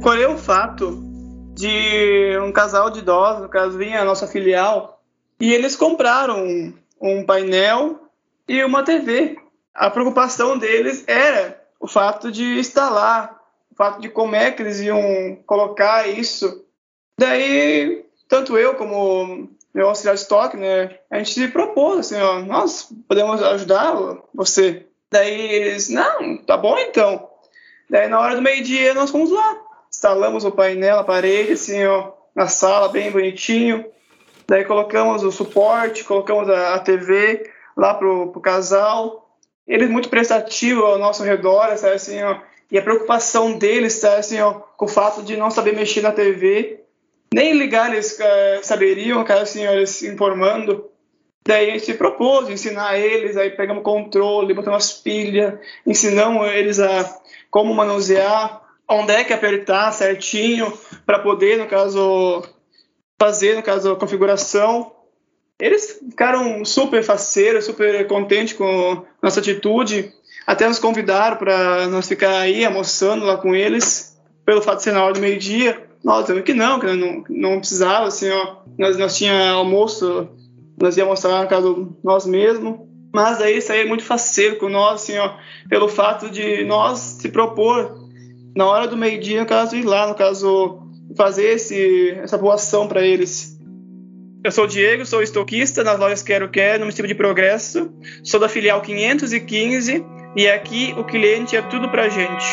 escolher o fato de um casal de idosos, no caso vinha a nossa filial, e eles compraram um, um painel e uma TV. A preocupação deles era o fato de instalar, o fato de como é que eles iam colocar isso. Daí, tanto eu como meu auxiliar de estoque, né, a gente se propôs assim, ó, nós podemos ajudar você. Daí eles, não, tá bom então. Daí na hora do meio-dia nós fomos lá, instalamos o painel na parede, assim, ó, na sala, bem bonitinho. Daí colocamos o suporte, colocamos a, a TV lá pro, pro casal. Eles muito prestativos ao nosso redor, sabe, assim, ó, e a preocupação deles, sabe, assim, ó, com o fato de não saber mexer na TV. Nem ligar eles uh, saberiam, cara, assim, ó, eles se informando. Daí a gente propôs ensinar eles, aí pegamos controle, botamos as pilhas, ensinamos eles a como manusear, onde é que apertar certinho para poder, no caso, fazer, no caso, a configuração. Eles ficaram super faceiros, super contentes com nossa atitude, até nos convidaram para nós ficar aí almoçando lá com eles, pelo fato de ser na hora do meio-dia. Nós dizemos que não, que não, não precisava, assim, ó, nós, nós tinha almoço, nós íamos mostrar na casa nós mesmos. Mas aí isso aí é muito faceiro com nós, assim, ó, pelo fato de nós se propor na hora do meio-dia, no caso, ir lá, no caso, fazer esse, essa boa ação para eles. Eu sou o Diego, sou estoquista nas lojas Quero Quero, no município de Progresso. Sou da filial 515 e aqui o cliente é tudo pra gente.